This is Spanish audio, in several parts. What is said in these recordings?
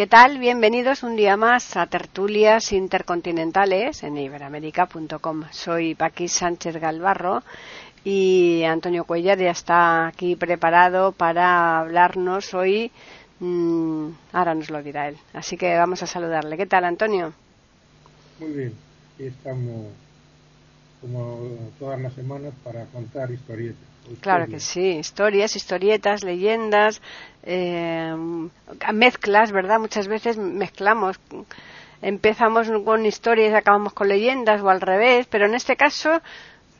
¿Qué tal? Bienvenidos un día más a Tertulias Intercontinentales en iberamérica.com. Soy Paqui Sánchez Galvarro y Antonio Cuellar ya está aquí preparado para hablarnos hoy. Mm, ahora nos lo dirá él. Así que vamos a saludarle. ¿Qué tal, Antonio? Muy bien. Estamos como todas las semanas para contar historietas. Claro que sí, historias, historietas, leyendas, eh, mezclas, ¿verdad? Muchas veces mezclamos. Empezamos con historias y acabamos con leyendas o al revés, pero en este caso.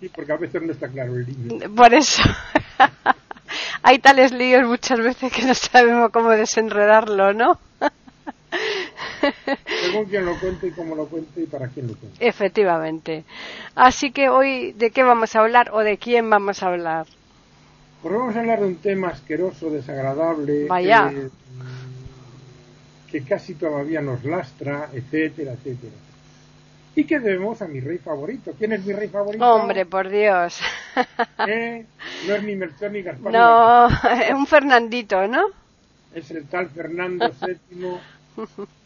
Sí, porque a veces no está claro el límite. Por eso. Hay tales líos muchas veces que no sabemos cómo desenredarlo, ¿no? Según quien lo cuente y cómo lo cuente y para quién lo cuente. Efectivamente. Así que hoy, ¿de qué vamos a hablar o de quién vamos a hablar? Pues vamos a hablar de un tema asqueroso, desagradable, Vaya. eh, que casi todavía nos lastra, etcétera, etcétera. Y que debemos a mi rey favorito. ¿Quién es mi rey favorito? Hombre, por Dios. ¿Eh? No es ni Melchor ni Gaspar. No, un Fernandito, ¿no? Es el tal Fernando VII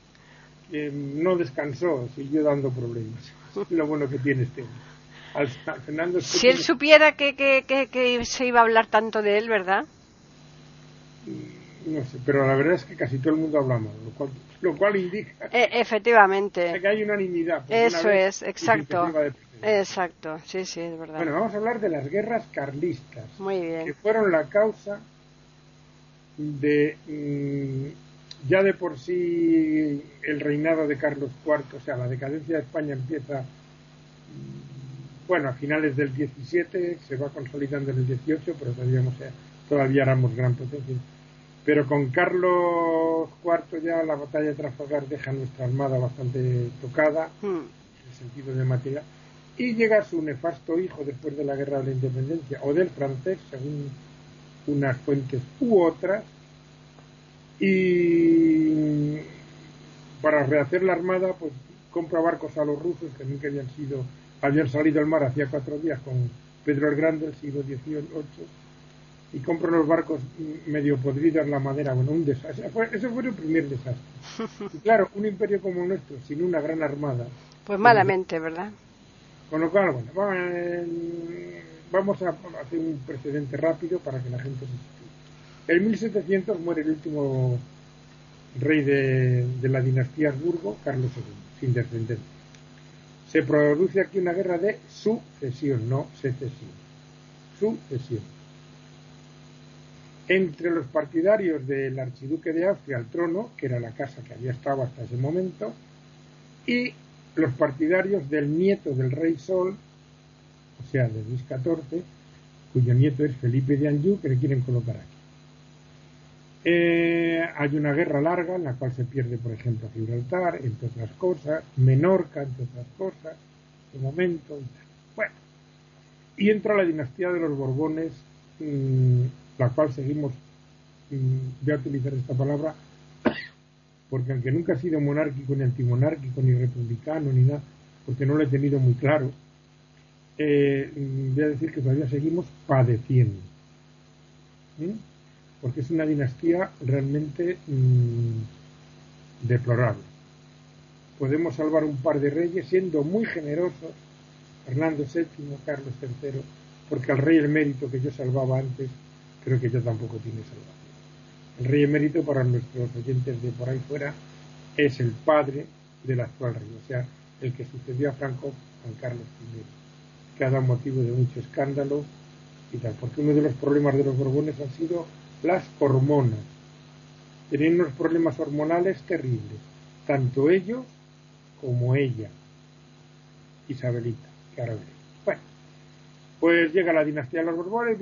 que no descansó, siguió dando problemas. Lo bueno que tiene este hombre. Al Fernando Si él supiera que, que, que, que se iba a hablar tanto de él, ¿verdad? no sé, pero la verdad es que casi todo el mundo habla mal, lo cual, lo cual indica E- efectivamente. que hay unanimidad. Eso una es, exacto. Exacto, sí, sí, es verdad. Bueno, vamos a hablar de las guerras carlistas, Muy que bien. fueron la causa de mm, ya de por sí el reinado de Carlos IV, o sea, la decadencia de España empieza, mm, bueno, a finales del 17, se va consolidando en el 18, pero todavía, no sé, todavía éramos gran potencia. Pero con Carlos IV ya la batalla de Trafalgar deja nuestra armada bastante tocada, Hmm. en el sentido de material, y llega su nefasto hijo después de la guerra de la independencia, o del francés, según unas fuentes u otras, y para rehacer la armada, pues compra barcos a los rusos que nunca habían sido, habían salido al mar hacía cuatro días con Pedro el Grande, el siglo XVIII, y compra unos barcos medio podridos, la madera, bueno, un desastre. Ese fue, ese fue el primer desastre. Y claro, un imperio como el nuestro, sin una gran armada, Pues malamente, ¿verdad? con lo cual, bueno, eh, vamos a hacer un precedente rápido para que la gente se. En 1700 muere el último rey de, la dinastía Habsburgo, Carlos II, sin descendencia. Se produce aquí una guerra de sucesión, no secesión. Sucesión. Entre los partidarios del archiduque de Austria al trono, que era la casa que había estado hasta ese momento, y los partidarios del nieto del rey Sol, o sea, de Luis XIV, cuyo nieto es Felipe de Anjou, que le quieren colocar aquí. Eh, hay una guerra larga en la cual se pierde, por ejemplo, Gibraltar, entre otras cosas, Menorca, entre otras cosas, de momento. Bueno, y entra la dinastía de los Borbones, mm, la cual seguimos, mm, voy a utilizar esta palabra, porque aunque nunca he sido monárquico, ni antimonárquico, ni republicano, ni nada, porque no lo he tenido muy claro, eh, mm, voy a decir que todavía seguimos padeciendo. ¿Mm? Porque es una dinastía realmente mm, deplorable. Podemos salvar un par de reyes siendo muy generosos, Fernando VII, Carlos III, porque al rey emérito que yo salvaba antes, creo que yo tampoco tiene salvación. El rey emérito, para nuestros oyentes de por ahí fuera, es el padre del actual rey, o sea, el que sucedió a Franco, Juan Carlos I, que ha dado motivo de mucho escándalo y tal, porque uno de los problemas de los Borbones han sido las hormonas. Tenían unos problemas hormonales terribles, tanto ellos como ella, Isabelita, que ahora. Bueno, pues llega la dinastía de los Borbones,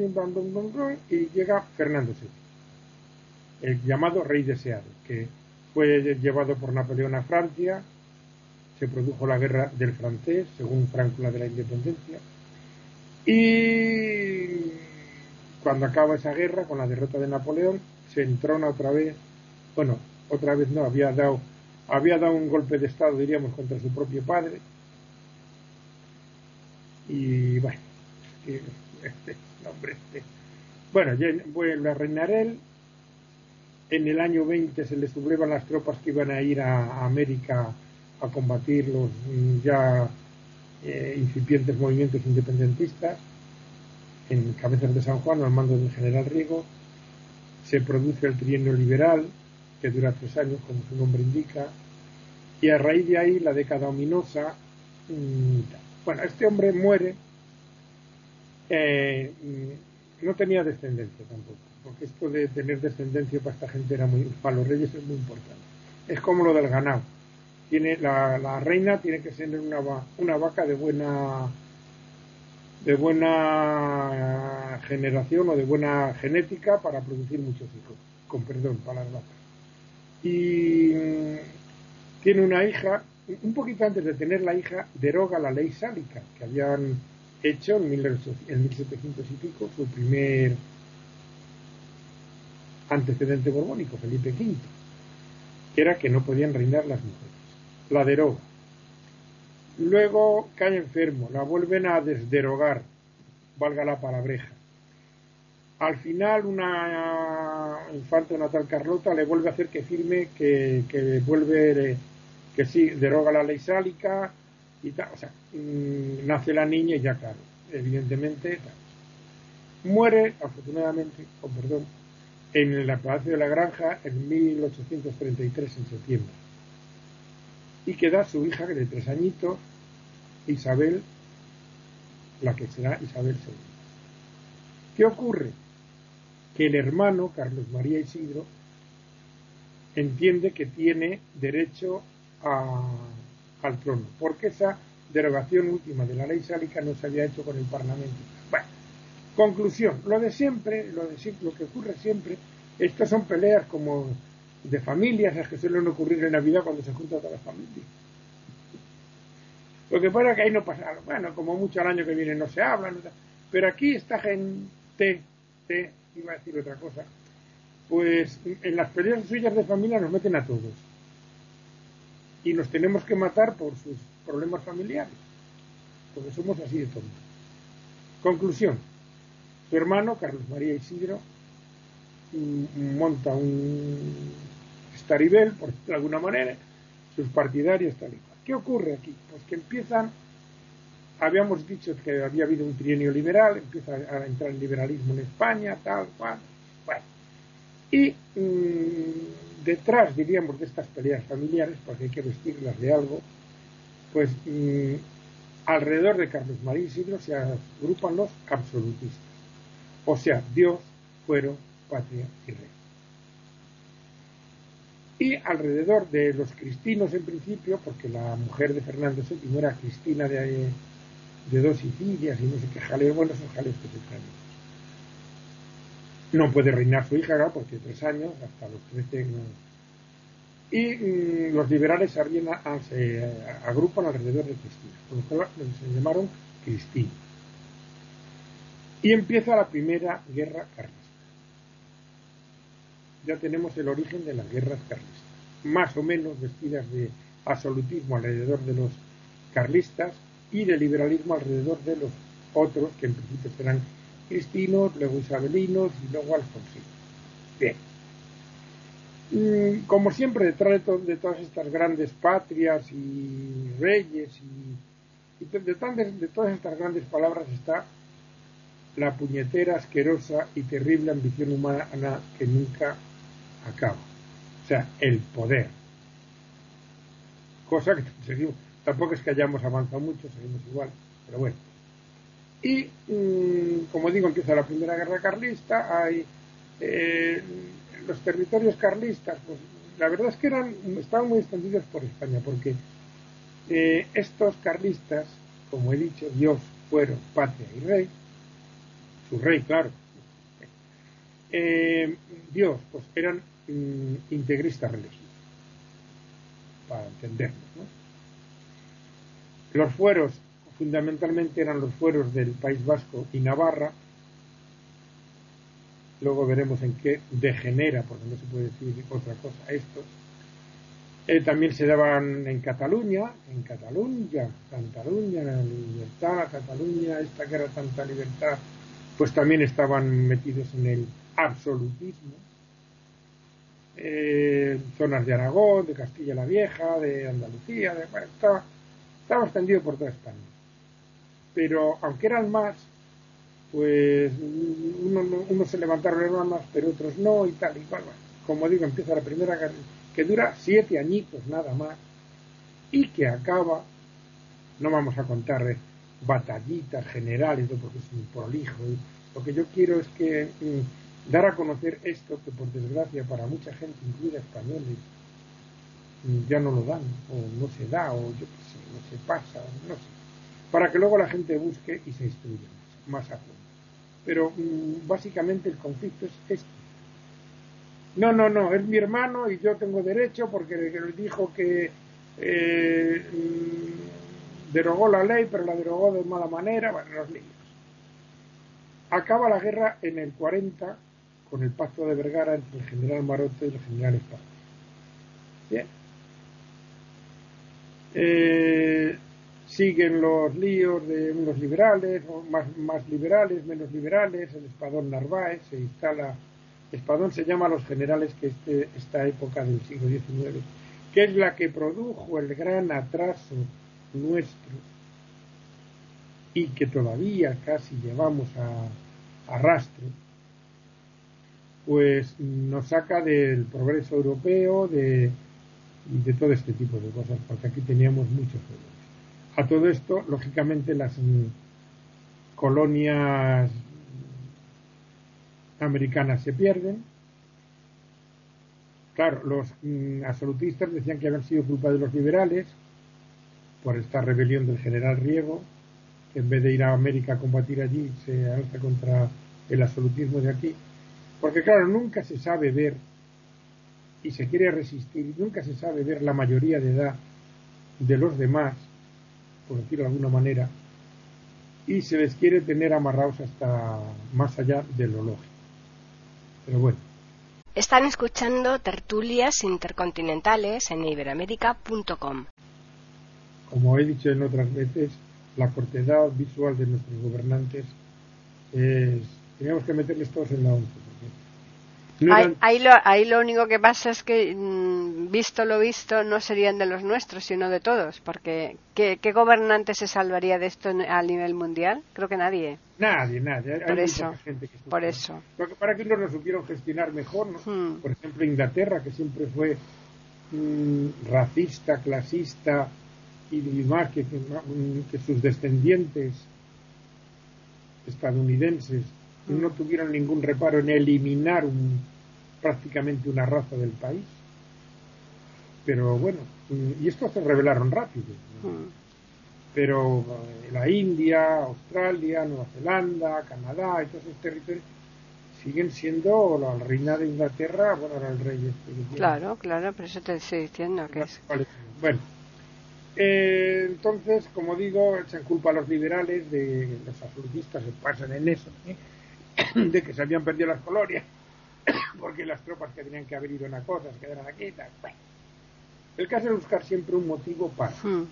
y llega Fernando VII, el llamado rey deseado, que fue llevado por Napoleón a Francia se produjo la guerra del francés, según Franco la de la independencia, y cuando acaba esa guerra, con la derrota de Napoleón, se entrona otra vez, bueno, otra vez no, había dado, había dado un golpe de Estado, diríamos, contra su propio padre, y bueno, este, hombre, este, bueno, vuelve a reinar él, en el año 20 se le sublevan las tropas que iban a ir a, América a combatir los mm, ya eh, incipientes movimientos independentistas en Cabezas de San Juan al mando del general Riego. Se produce el trienio liberal, que dura tres años, como su nombre indica, y a raíz de ahí la década ominosa. Bueno, este hombre muere, eh, mm, no tenía descendencia tampoco porque esto de tener descendencia para esta gente era muy, para los reyes es muy importante. Es como lo del ganado. Tiene, la, reina tiene que ser una, una vaca de buena de buena generación o de buena genética para producir muchos hijos, con perdón para las vacas. Y mm, tiene una hija, un poquito antes de tener la hija, deroga la ley sálica que habían hecho en, en 1700 y pico, su primer antecedente borbónico, Felipe V, que era que no podían reinar las mujeres. La deroga. Luego cae enfermo, la vuelven a desderogar, valga la palabreja. Al final una infanta, una tal Carlota, le vuelve a hacer que firme que, que vuelve, que sí, deroga la ley sálica y tal. O sea, mm, nace la niña y ya claro, evidentemente Muere, afortunadamente, con perdón, en el Palacio de la Granja en 1833, en septiembre. Y queda su hija de tres añitos, Isabel, la que será Isabel II. ¿Qué ocurre? Que el hermano, Carlos María Isidro, entiende que tiene derecho al trono, porque esa derogación última de la ley sálica no se había hecho con el Parlamento. Bueno, Conclusión, lo de siempre, lo, de lo que ocurre siempre, estas son peleas como de familias, las que suelen ocurrir en Navidad cuando se junta toda la familia. Lo que pasa es que ahí no pasa, bueno, como mucho al año que viene no se habla, pero aquí esta gente, te, iba a decir otra cosa, pues en las peleas suyas de familia nos meten a todos. Y nos tenemos que matar por sus problemas familiares, porque somos así de tontos. Conclusión, su hermano, Carlos María Isidro, monta un estaribel, por de alguna manera, sus partidarios tal y. ¿Qué ocurre aquí? Pues que empiezan, habíamos dicho que había habido un trienio liberal, empieza a entrar el liberalismo en España, tal, cual, bueno. Y mm, detrás, diríamos, de estas peleas familiares, porque hay que vestirlas de algo, pues mm, alrededor de Carlos María Isidro se agrupan los absolutistas o sea, Dios, fuero, patria y rey. Y alrededor de los cristinos en principio, porque la mujer de Fernando VII era Cristina de, de dos Sicilias y no sé qué jaleo, bueno, son jaleos que se traen. No puede reinar su hija, ¿no? porque tres años, hasta los trece Y mm, los liberales se, se agrupan alrededor de Cristina, por lo se llamaron Cristina y empieza la primera guerra carlista. Ya tenemos el origen de las guerras carlistas, más o menos vestidas de absolutismo alrededor de los carlistas y de liberalismo alrededor de los otros, que en principio serán cristinos, luego isabelinos y luego alfonsinos. Bien. Mm, como siempre, detrás de, todas estas grandes patrias y reyes y, detrás de todas estas grandes palabras está la puñetera, asquerosa y terrible ambición humana que nunca acaba. O sea, el poder. Cosa que seguimos, tampoco es que hayamos avanzado mucho, seguimos igual, pero bueno. Y, mm, como digo, empieza la Primera Guerra Carlista, hay eh, los territorios carlistas, pues la verdad es que eran, estaban muy extendidos por España, porque eh, estos carlistas, como he dicho, Dios, fueron patria y rey, su rey, claro. Eh, Dios, pues eran integristas religiosos, para entendernos, ¿no? Los fueros fundamentalmente eran los fueros del País Vasco y Navarra. Luego veremos en qué degenera, porque no se puede decir otra cosa, esto. Eh, también se daban en Cataluña, en Cataluña, Cataluña, libertad, Cataluña, esta que era tanta libertad, pues también estaban metidos en el absolutismo. Eh, zonas de Aragón, de Castilla la Vieja, de Andalucía, de, estaba, estaba extendido por toda España pero aunque eran más, pues unos uno se levantaron más, pero otros no y tal y cual. Como digo, empieza la primera guerra, que dura siete añitos nada más y que acaba, no vamos a contar eh, batallitas generales, porque es un prolijo. Lo que yo quiero es que mm, dar a conocer esto que por desgracia para mucha gente, incluida españoles, ya no lo dan, o no se da, o yo qué sé, no se pasa, no sé para que luego la gente busque y se instruya más, a fondo. Pero mm, básicamente el conflicto es este. No, no, no, es mi hermano y yo tengo derecho porque dijo que eh, mm, derogó la ley, pero la derogó de mala manera, bueno, los líos. Acaba la guerra en el 40 con el pacto de Vergara entre el general Marote y el general Espada. Bien. Eh, siguen los líos de unos liberales, más, más liberales, menos liberales, el espadón Narváez, se instala, espadón se llama a los generales que este, esta época del siglo XIX, que es la que produjo el gran atraso nuestro y que todavía casi llevamos a, a rastro, pues nos saca del progreso europeo, de, de todo este tipo de cosas, porque aquí teníamos muchos problemas. A todo esto, lógicamente, las mm, colonias americanas se pierden. Claro, los mm, absolutistas decían que habían sido culpa de los liberales por esta rebelión del general Riego, que en vez de ir a América a combatir allí, se alza contra el absolutismo de aquí. Porque claro, nunca se sabe ver, y se quiere resistir, nunca se sabe ver la mayoría de edad de los demás por decirlo de alguna manera, y se les quiere tener amarrados hasta más allá de lo lógico. Pero bueno. Están escuchando tertulias intercontinentales en iberamérica.com. Como he dicho en otras veces, la cortedad visual de nuestros gobernantes es. Teníamos que meterles todos en la once ahí, lo, ahí, lo, único que pasa es que, mm, visto lo visto, no serían de los nuestros, sino de todos, porque ¿qué, gobernante se salvaría de esto a nivel mundial? Creo que nadie. Nadie, nadie. por eso, por eso. Para que no lo supieron gestionar mejor, ¿no? Hmm. Por ejemplo, Inglaterra, que siempre fue mm, racista, clasista y más que, que sus descendientes estadounidenses no tuvieron ningún reparo en eliminar un, prácticamente una raza del país. Pero bueno, y esto se revelaron rápido. Mm. Pero eh, la India, Australia, Nueva Zelanda, Canadá y todos esos territorios siguen siendo la reina de Inglaterra, bueno, ahora el rey este Claro, claro, por eso te estoy diciendo que es. Bueno, eh, entonces, como digo, echan culpa a los liberales de los absolutistas, se pasan en eso, ¿eh? de que se habían perdido las colonias porque las tropas que tenían que haber ido a cosas quedaron aquí y tal. el caso es buscar siempre un motivo para. Hmm.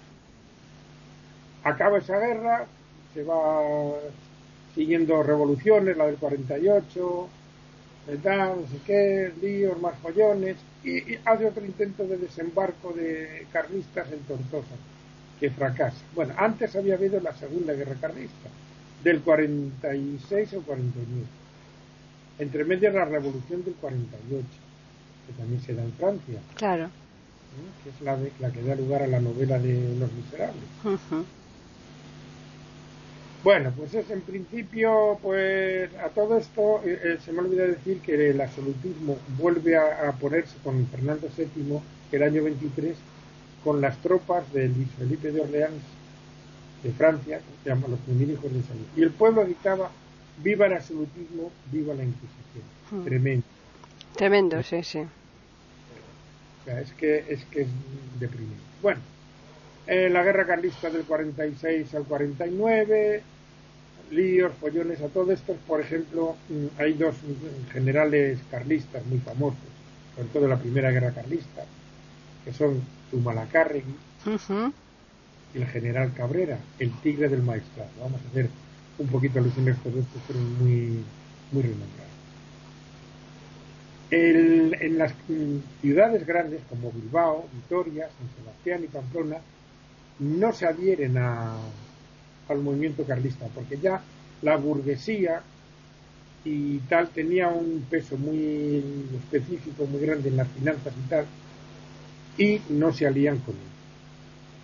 Acaba esa guerra, se va siguiendo revoluciones, la del 48, ¿verdad? no sé qué, líos, más follones, y, hace otro intento de desembarco de carlistas en Tortosa, que fracasa. Bueno, antes había habido la Segunda Guerra Carlista, del 46 o 49 entre medias la revolución del 48, que también se da en Francia. Claro. Que es la, la, que da lugar a la novela de Los Miserables. Bueno, pues es en principio, pues a todo esto eh, eh, se me olvida decir que el absolutismo vuelve a, ponerse con Fernando VII el año 23 con las tropas de Luis Felipe de Orleans de Francia, que se llaman los primeros hijos de salud. Y el pueblo gritaba viva el absolutismo, viva la Inquisición. Hmm. Tremendo. Tremendo, sí, sí. O sea, es que es, que es deprimente. Bueno, Eh, la guerra carlista del 46 al 49, líos, follones a todo esto. Por ejemplo, mm, hay dos generales carlistas muy famosos, sobre todo la primera guerra carlista, que son Zumalacárregui y el general Cabrera, el tigre del maestrazgo. Vamos a hacer un poquito por estos fueron muy, muy renombrados. en las ciudades grandes como Bilbao, Vitoria, San Sebastián y Pamplona no se adhieren a, al movimiento carlista, porque ya la burguesía y tal tenía un peso muy específico, muy grande en las finanzas y tal, y no se alían con él.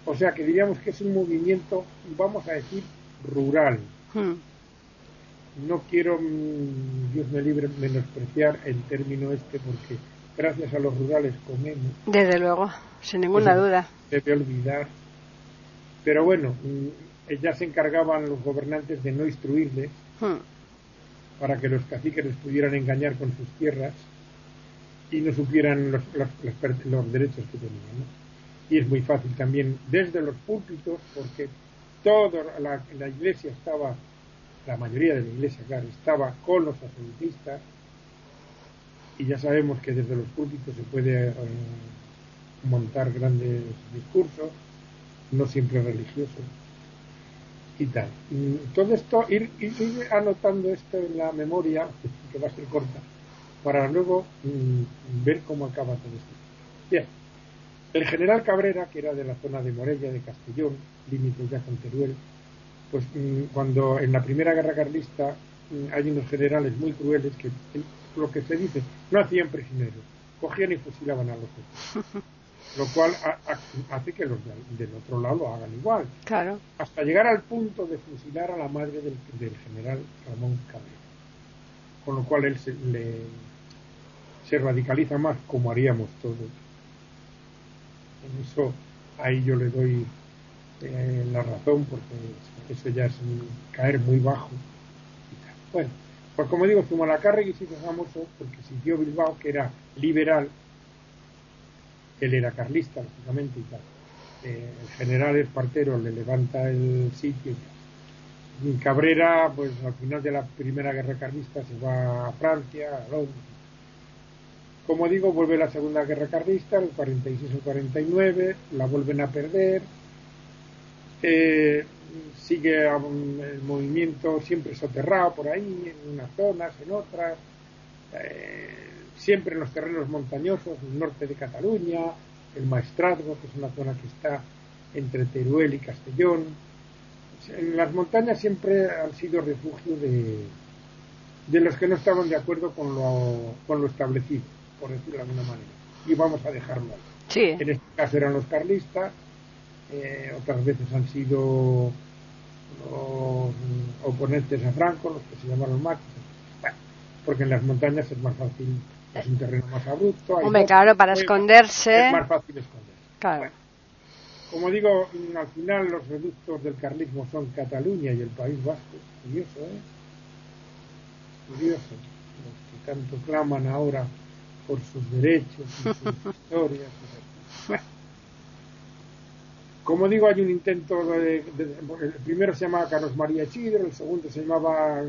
O sea que diríamos que es un movimiento, vamos a decir, rural. Hmm. No quiero, mm, Dios me libre, menospreciar el término este porque gracias a los rurales comemos. Desde luego, sin ninguna pues, duda. Debe olvidar. Pero bueno, mm, ya se encargaban los gobernantes de no instruirles hmm. para que los caciques les pudieran engañar con sus tierras y no supieran los, los derechos que tenían. ¿no? y es muy fácil también desde los púlpitos, porque toda la, iglesia estaba, la mayoría de la iglesia, claro, estaba con los absolutistas, y ya sabemos que desde los púlpitos se puede eh, montar grandes discursos, no siempre religiosos, y tal. todo esto, ir, anotando esto en la memoria, que va a ser corta, para luego mm, ver cómo acaba todo esto. Bien. El general Cabrera, que era de la zona de Morella, de Castellón, límite ya con Teruel, pues mm, cuando en la primera guerra carlista mm, hay unos generales muy crueles que, lo que se dice, no hacían prisioneros, cogían y fusilaban a los otros. Lo cual hace que los del otro lado lo hagan igual. Claro. Hasta llegar al punto de fusilar a la madre del, general Ramón Cabrera. Con lo cual él se, se radicaliza más como haríamos todos eso ahí yo le doy eh, la razón porque eso ya es caer muy bajo. Bueno, pues como digo, Zumalacárregui sí fue famoso porque siguió Bilbao, que era liberal, él era carlista, lógicamente, y tal. Eh, el general Espartero le levanta el sitio y Cabrera, pues al final de la primera guerra carlista se va a Francia, a Londres, como digo, vuelve la Segunda Guerra Carlista, el 46 o 49, la vuelven a perder. Eh, sigue el movimiento siempre soterrado por ahí, en unas zonas, en otras. Eh, siempre en los terrenos montañosos, el norte de Cataluña, el Maestrazgo, que es una zona que está entre Teruel y Castellón. En las montañas siempre han sido refugio de, de los que no estaban de acuerdo con lo, con lo establecido por decirlo de alguna manera. Y vamos a dejarlo ahí. En este caso eran los carlistas, eh, otras veces han sido los oponentes a Franco, los que se llamaron machos. porque en las montañas es más fácil, es un terreno más abrupto. Hombre, claro, para esconderse. Es más fácil esconderse. Claro. como digo, al final los reductos del carlismo son Cataluña y el País Vasco. Curioso, ¿eh? Curioso. Los que tanto claman ahora por sus derechos y sus historias. Como digo, hay un intento de, El primero se llamaba Carlos María Chidro, el segundo se llamaba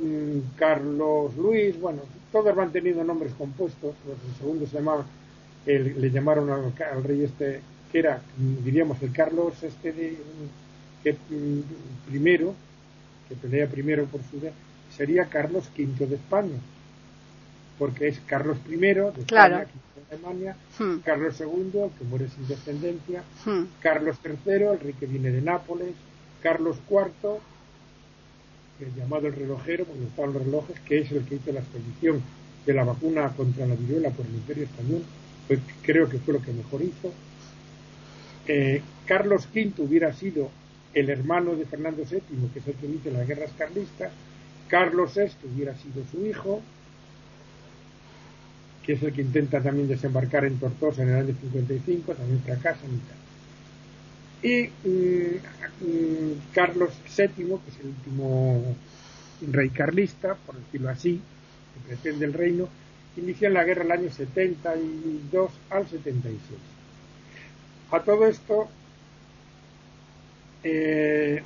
mm, Carlos Luis, bueno, todos van teniendo nombres compuestos. El segundo se llamaba, le llamaron al, rey este, que era, diríamos, el Carlos este de, que, mm, primero, que pelea primero por su sería Carlos V de España porque es Carlos I de España, de Alemania, hmm. Carlos II, que muere sin descendencia, hmm. Carlos III, el rey que viene de Nápoles, Carlos IV, el llamado el relojero, porque están los relojes, que es el que hizo la expedición de la vacuna contra la viruela por el Imperio Español, pues creo que fue lo que mejor hizo. Eh, Carlos V hubiera sido el hermano de Fernando VII, que es el que inicia las guerras carlistas, Carlos VI hubiera sido su hijo, que es el que intenta también desembarcar en Tortosa en el año 55, también fracasa y Y mm, mm, Carlos VII, que es el último rey carlista, por decirlo así, que pretende el reino, inicia la guerra el año 72 al 76. A todo esto, eh,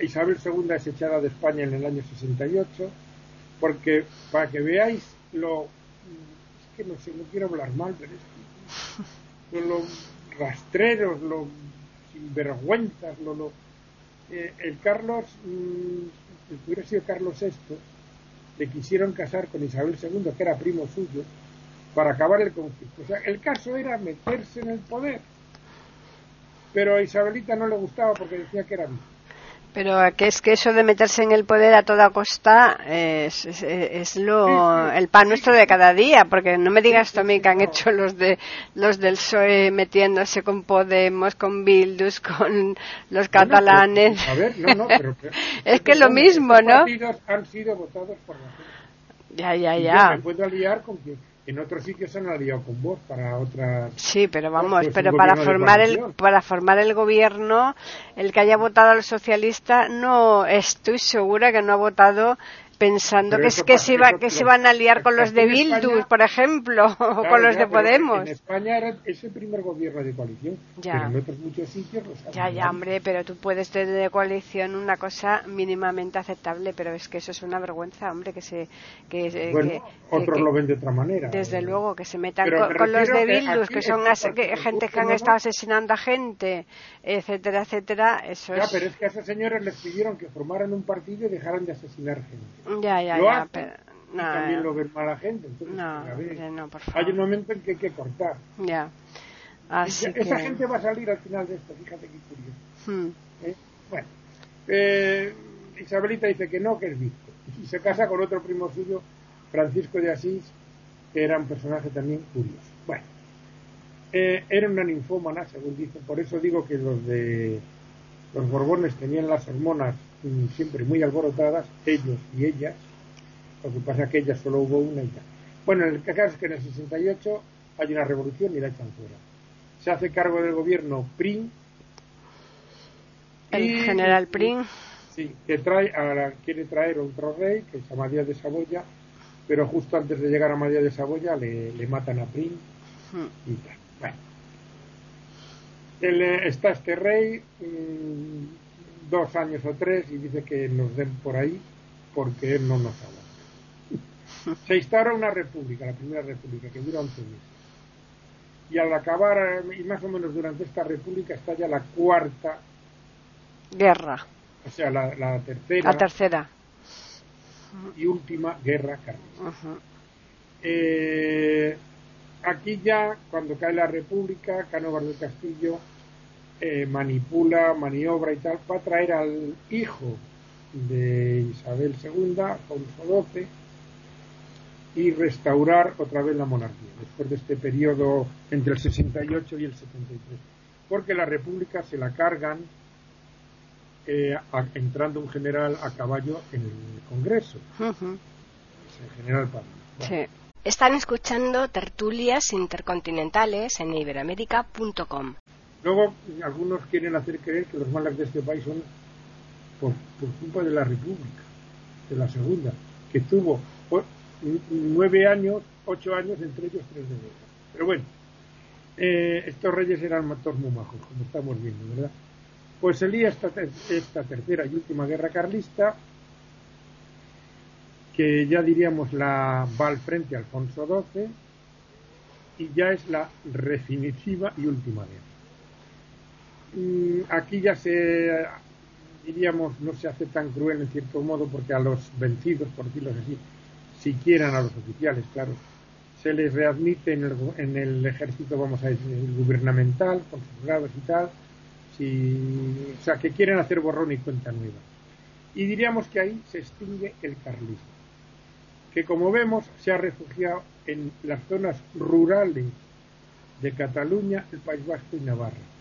Isabel II es echada de España en el año 68, porque para que veáis lo... Que no sé, no quiero hablar mal, pero es que lo, rastreros, lo sinvergüenzas, lo... lo eh, el Carlos, mm, que hubiera sido Carlos VI, le quisieron casar con Isabel II, que era primo suyo, para acabar el conflicto. O sea, el caso era meterse en el poder. Pero a Isabelita no le gustaba porque decía que era pero que es que eso de meterse en el poder a toda costa es, es, lo el pan nuestro de cada día, porque no me digas también que han hecho los de los del PSOE metiéndose con Podemos, con Bildus, con los catalanes. a ver, no, no, pero, es que lo mismo, ¿no? han sido votados por la gente. Ya, ya, ya. me puedo aliar con que en otros sitios se han aliado con vos para otras sí pero vamos pues pero para formar el para formar el gobierno el que haya votado al socialista no estoy segura que no ha votado pensando que es que se iba que se van a liar con los de Bildu, por ejemplo, o con los de Podemos. En España era ese primer gobierno de coalición, ya. pero en otros muchos sitios Ya, ya, hombre, pero tú puedes tener de coalición una cosa mínimamente aceptable, pero es que eso es una vergüenza, hombre, que se que, bueno, otros lo ven de otra manera. Desde luego que se metan con, los de Bildu, que, son gente que han estado asesinando a gente, etcétera, etcétera, eso ya, pero es que a esos señores les pidieron que formaran un partido y dejaran de asesinar gente. Ya, ya, ya. y también lo ven mala gente. no, por favor. Hay un momento en que hay que cortar. Ya. Esa gente va a salir al final de esto, fíjate qué curioso. Hmm. ¿Eh? Bueno, eh, Isabelita dice que no, que es visco. Y se casa con otro primo suyo, Francisco de Asís, que era un personaje también curioso. Bueno, eh, era una ninfómana, según dice, por eso digo que los de los Borbones tenían las hormonas siempre muy alborotadas, ellos y ellas, lo que pasa es que ellas solo hubo una y ya. Bueno, el caso es que en el 68 hay una revolución y la echan fuera. Se hace cargo del gobierno Prim. El general Prim. Sí, que trae a quiere traer otro rey, que es Amadías de Saboya, pero justo antes de llegar a Amadías de Saboya le, matan a Prim hmm. y tal. Bueno. Eh, está este rey, mm, dos años o tres y dice que nos den por ahí porque él no nos habla. Se instaura una república, la primera república, que dura 11 meses. Y al acabar, y más o menos durante esta república, está ya la cuarta guerra. O sea, la, tercera. La tercera. Y última guerra carlista. Eh, aquí ya, cuando cae la república, Cánovas del Castillo eh, manipula, maniobra y tal, para traer al hijo de Isabel II, Alfonso XII, y restaurar otra vez la monarquía, después de este periodo entre el 68 y el 73. Porque la república se la cargan eh, entrando un general a caballo en el Congreso. el general Están escuchando tertulias intercontinentales en iberamérica.com. Luego, algunos quieren hacer creer que los males de este país son por, culpa de la República, de la Segunda, que tuvo nueve años, ocho años, entre ellos tres de guerra. Pero bueno, eh, estos reyes eran todos muy majos, como estamos viendo, ¿verdad? Pues se lía esta, esta tercera y última guerra carlista, que ya diríamos la va al frente Alfonso XII, y ya es la definitiva y última guerra. Aquí ya se, diríamos, no se hace tan cruel en cierto modo porque a los vencidos, por decirlo así, si quieran a los oficiales, claro, se les readmite en el, en el ejército, vamos a decir, gubernamental, con sus grados y tal, si, o sea, que quieren hacer borrón y cuenta nueva. Y diríamos que ahí se extingue el carlismo, que como vemos se ha refugiado en las zonas rurales de Cataluña, el País Vasco y Navarra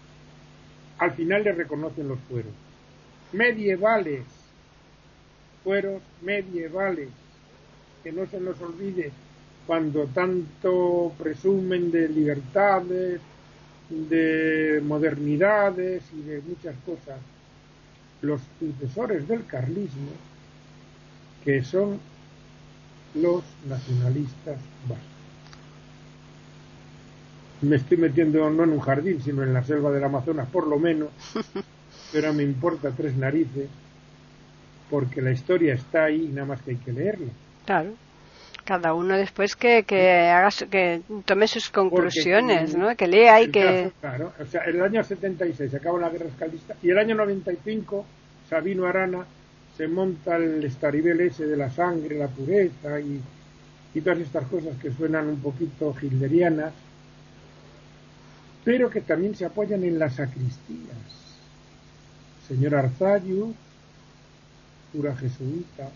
al final le reconocen los fueros. Medievales, fueros medievales, que no se nos olvide cuando tanto presumen de libertades, de modernidades y de muchas cosas, los sucesores del carlismo, que son los nacionalistas vascos me estoy metiendo no en un jardín, sino en la selva del Amazonas, por lo menos, pero me importa tres narices porque la historia está ahí y nada más que hay que leerla. Claro. Cada uno después que, que haga que tome sus conclusiones, ¿no? Que lea y que claro, o sea, el año 76 se acaba la guerra escaldista y el año 95 Sabino Arana se monta el estaribel ese de la sangre, la pureza y, y todas estas cosas que suenan un poquito hitlerianas, pero que también se apoyan en las sacristías. Señor Arzayu, cura jesuita,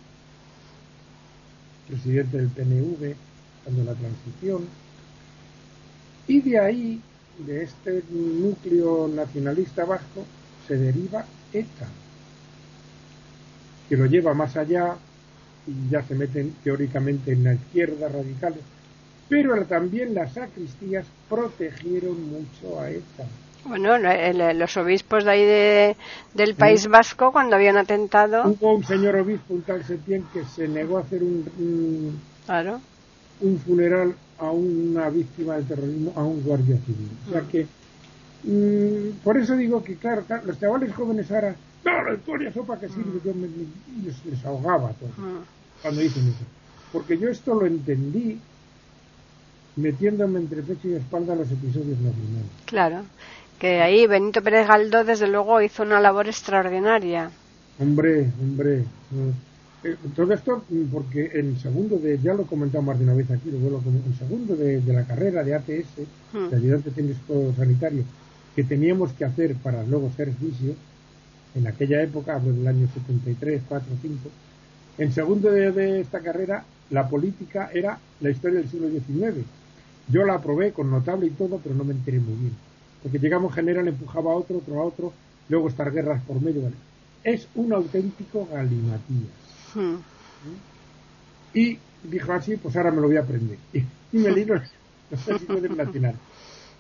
presidente del PNV, cuando la transición, y de ahí, de este núcleo nacionalista vasco, se deriva ETA, que lo lleva más allá y ya se meten teóricamente en la izquierda radicales, pero también las sacristías protegieron mucho a ETA. Bueno, los obispos de ahí de, del País Vasco, cuando habían atentado. Hubo un señor obispo, un tal Setién, que se negó a hacer un, claro. un funeral a una víctima del terrorismo, a un guardia civil. O sea mm. que. Mm, por eso digo que, claro, los chavales jóvenes ahora. No, la historia sopa que sirve. Mm. Yo me, les, ahogaba todo cuando dicen eso. Porque yo esto lo entendí metiéndome entre pecho y espalda los episodios nacionales. Claro que ahí Benito Pérez Galdós desde luego hizo una labor extraordinaria. Hombre, hombre. Eh, todo esto porque en segundo de, ya lo he comentado más de una vez aquí, lo vuelvo en segundo de, la carrera de ATS, hmm. de ayudante técnico sanitario, que teníamos que hacer para luego ser fisio, en aquella época, hablo del año 73, 4, 5, en segundo de, de esta carrera la política era la historia del siglo XIX. Yo la aprobé con notable y todo, pero no me enteré muy bien porque llegamos general, empujaba a otro, otro a otro, luego estar guerras por medio. Es un auténtico galimatías. Hmm. Y dijo así, pues ahora me lo voy a aprender. Y, me leí los, los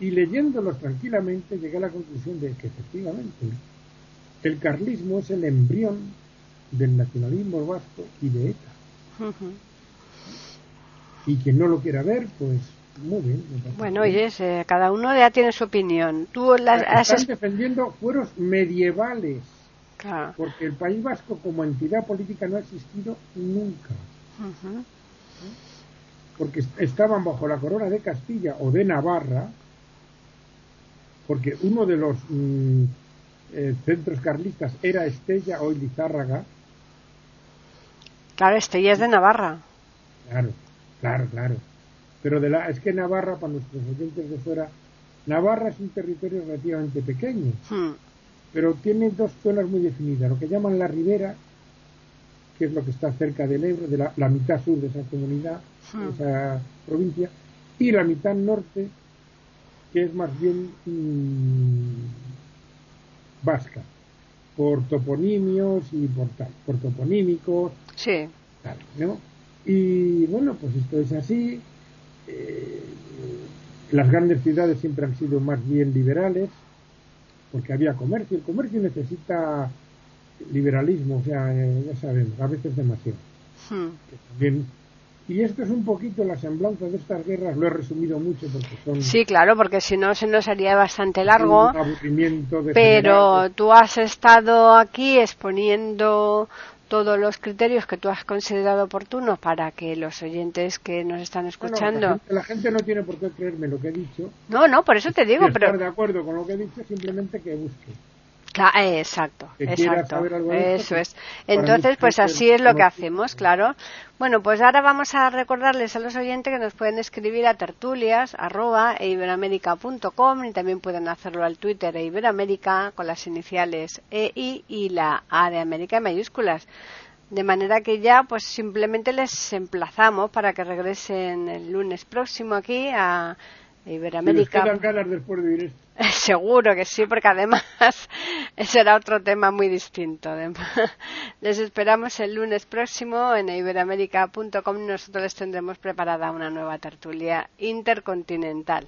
Y leyéndolos tranquilamente llegué a la conclusión de que efectivamente el carlismo es el embrión del nacionalismo vasco y de ETA. Y quien no lo quiera ver, pues muy bien. Bueno, oye, eh, cada uno ya tiene su opinión. Tú las Están defendiendo fueros medievales. Porque el País Vasco como entidad política no ha existido nunca. Porque estaban bajo la corona de Castilla o de Navarra, porque uno de los mm, eh, centros carlistas era Estella, hoy Lizárraga. Claro, Estella es de Navarra. Claro, claro, claro. Pero de la, es que Navarra, para nuestros oyentes de fuera, Navarra es un territorio relativamente pequeño, hmm. pero tiene dos zonas muy definidas, lo que llaman la ribera, que es lo que está cerca del Ebro, de la, mitad sur de esa comunidad, de hmm. esa provincia, y la mitad norte, que es más bien mm, vasca, por toponimios y por tal, por toponímicos. Sí. Y bueno, pues esto es así eh, las grandes ciudades siempre han sido más bien liberales, porque había comercio. El comercio necesita liberalismo, o sea, eh, ya sabemos, a veces demasiado. Hmm. y esto es un poquito la semblanza de estas guerras, lo he resumido mucho porque son... Sí, claro, porque si no se nos haría bastante largo. pero tú has estado aquí exponiendo todos los criterios que tú has considerado oportunos para que los oyentes que nos están escuchando. la, gente, no tiene por qué creerme lo que he dicho. No, no, por eso te digo. pero... estar de acuerdo con lo que he dicho, simplemente que busque. Exacto, exacto. Eso es. Entonces, pues así es lo que hacemos, claro. Bueno, pues ahora vamos a recordarles a los oyentes que nos pueden escribir a tertulias arroba, e y también pueden hacerlo al Twitter e Iberoamérica con las iniciales EI y la A de América en mayúsculas. De manera que ya pues simplemente les emplazamos para que regresen el lunes próximo aquí a Iberoamérica. después de Seguro que sí, porque además será otro tema muy distinto. Les esperamos el lunes próximo en iberoamérica.com y nosotros les tendremos preparada una nueva tertulia intercontinental.